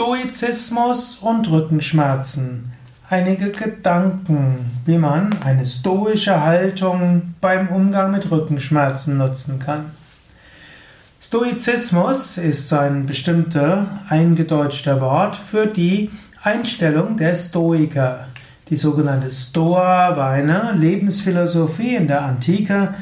Stoizismus und Rückenschmerzen. Einige Gedanken, wie man eine stoische Haltung beim Umgang mit Rückenschmerzen nutzen kann. Stoizismus ist ein bestimmter eingedeutschter Wort für die Einstellung der Stoiker. Die sogenannte Stoa war eine Lebensphilosophie in der Antike.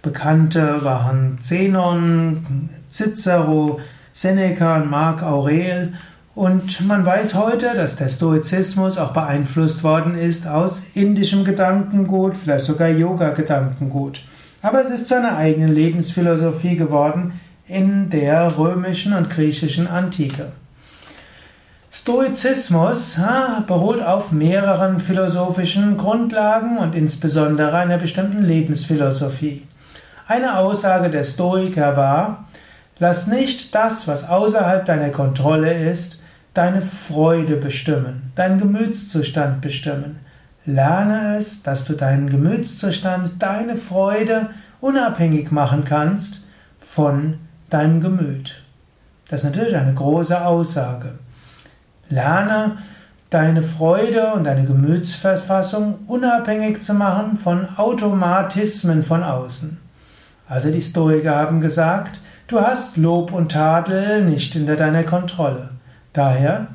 Bekannte waren Zenon, Cicero, Seneca und Marc Aurel. Und man weiß heute, dass der Stoizismus auch beeinflusst worden ist aus indischem Gedankengut, vielleicht sogar Yoga-Gedankengut. Aber es ist zu einer eigenen Lebensphilosophie geworden in der römischen und griechischen Antike. Stoizismus ha, beruht auf mehreren philosophischen Grundlagen und insbesondere einer bestimmten Lebensphilosophie. Eine Aussage der Stoiker war, Lass nicht das, was außerhalb deiner Kontrolle ist, deine Freude bestimmen, deinen Gemütszustand bestimmen. Lerne es, dass du deinen Gemütszustand, deine Freude unabhängig machen kannst von deinem Gemüt. Das ist natürlich eine große Aussage. Lerne deine Freude und deine Gemütsverfassung unabhängig zu machen von Automatismen von außen. Also die Stoiker haben gesagt, Du hast Lob und Tadel nicht hinter deiner Kontrolle. Daher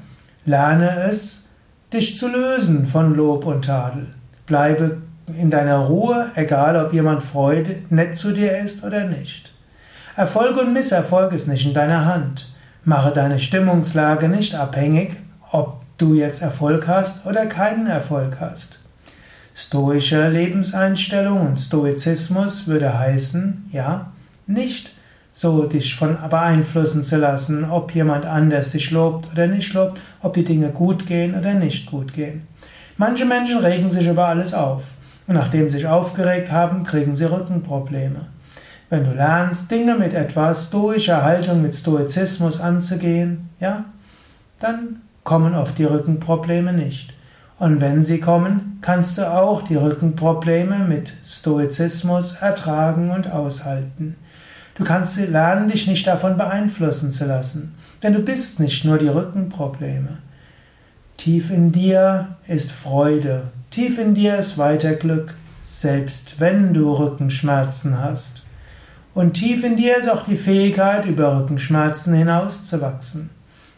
lerne es, dich zu lösen von Lob und Tadel. Bleibe in deiner Ruhe, egal ob jemand Freude nett zu dir ist oder nicht. Erfolg und Misserfolg ist nicht in deiner Hand. Mache deine Stimmungslage nicht abhängig, ob du jetzt Erfolg hast oder keinen Erfolg hast. Stoische Lebenseinstellung und Stoizismus würde heißen, ja, nicht so dich von beeinflussen zu lassen, ob jemand anders dich lobt oder nicht lobt, ob die Dinge gut gehen oder nicht gut gehen. Manche Menschen regen sich über alles auf und nachdem sie sich aufgeregt haben, kriegen sie Rückenprobleme. Wenn du lernst, Dinge mit etwas stoischer Haltung, mit Stoizismus anzugehen, ja, dann kommen oft die Rückenprobleme nicht. Und wenn sie kommen, kannst du auch die Rückenprobleme mit Stoizismus ertragen und aushalten. Du kannst lernen, dich nicht davon beeinflussen zu lassen, denn du bist nicht nur die Rückenprobleme. Tief in dir ist Freude, tief in dir ist weiter Glück, selbst wenn du Rückenschmerzen hast. Und tief in dir ist auch die Fähigkeit, über Rückenschmerzen hinauszuwachsen.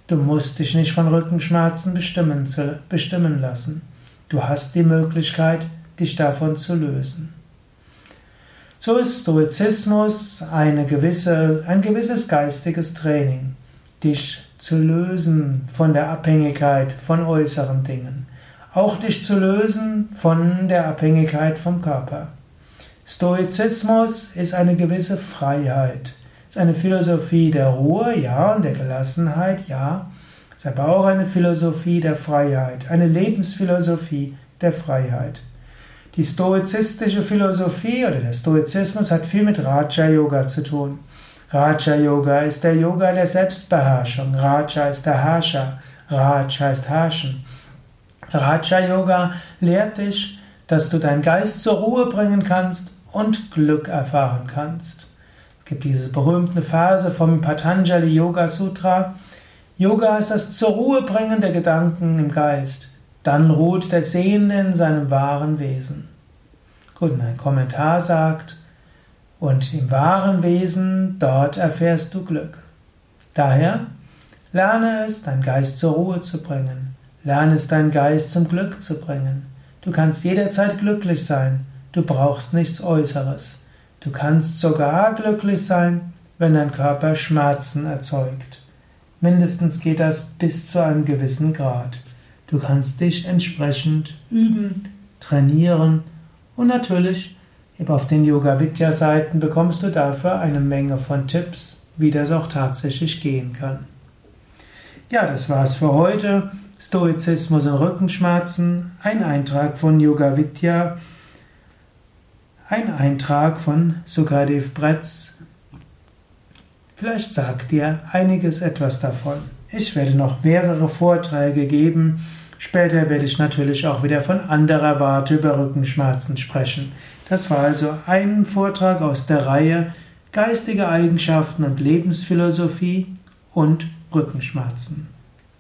Du musst dich nicht von Rückenschmerzen bestimmen, bestimmen lassen. Du hast die Möglichkeit, dich davon zu lösen. So ist Stoizismus eine gewisse, ein gewisses geistiges Training, dich zu lösen von der Abhängigkeit von äußeren Dingen, auch dich zu lösen von der Abhängigkeit vom Körper. Stoizismus ist eine gewisse Freiheit, ist eine Philosophie der Ruhe, ja, und der Gelassenheit, ja, ist aber auch eine Philosophie der Freiheit, eine Lebensphilosophie der Freiheit. Die stoizistische Philosophie oder der Stoizismus hat viel mit Raja Yoga zu tun. Raja Yoga ist der Yoga der Selbstbeherrschung. Raja ist der Herrscher. Raj heißt herrschen. Raja Yoga lehrt dich, dass du deinen Geist zur Ruhe bringen kannst und Glück erfahren kannst. Es gibt diese berühmte Phase vom Patanjali Yoga Sutra. Yoga ist das zur Ruhe bringen der Gedanken im Geist. Dann ruht der Sehende in seinem wahren Wesen. Gut, und ein Kommentar sagt, und im wahren Wesen, dort erfährst du Glück. Daher, lerne es, deinen Geist zur Ruhe zu bringen. Lerne es, deinen Geist zum Glück zu bringen. Du kannst jederzeit glücklich sein. Du brauchst nichts Äußeres. Du kannst sogar glücklich sein, wenn dein Körper Schmerzen erzeugt. Mindestens geht das bis zu einem gewissen Grad. Du kannst dich entsprechend üben, trainieren und natürlich auf den Yoga Vidya Seiten bekommst du dafür eine Menge von Tipps, wie das auch tatsächlich gehen kann. Ja, das war's für heute. Stoizismus und Rückenschmerzen, ein Eintrag von Yoga Vidya, ein Eintrag von Sukadev Bretz. Vielleicht sagt dir einiges etwas davon. Ich werde noch mehrere Vorträge geben Später werde ich natürlich auch wieder von anderer Warte über Rückenschmerzen sprechen. Das war also ein Vortrag aus der Reihe Geistige Eigenschaften und Lebensphilosophie und Rückenschmerzen.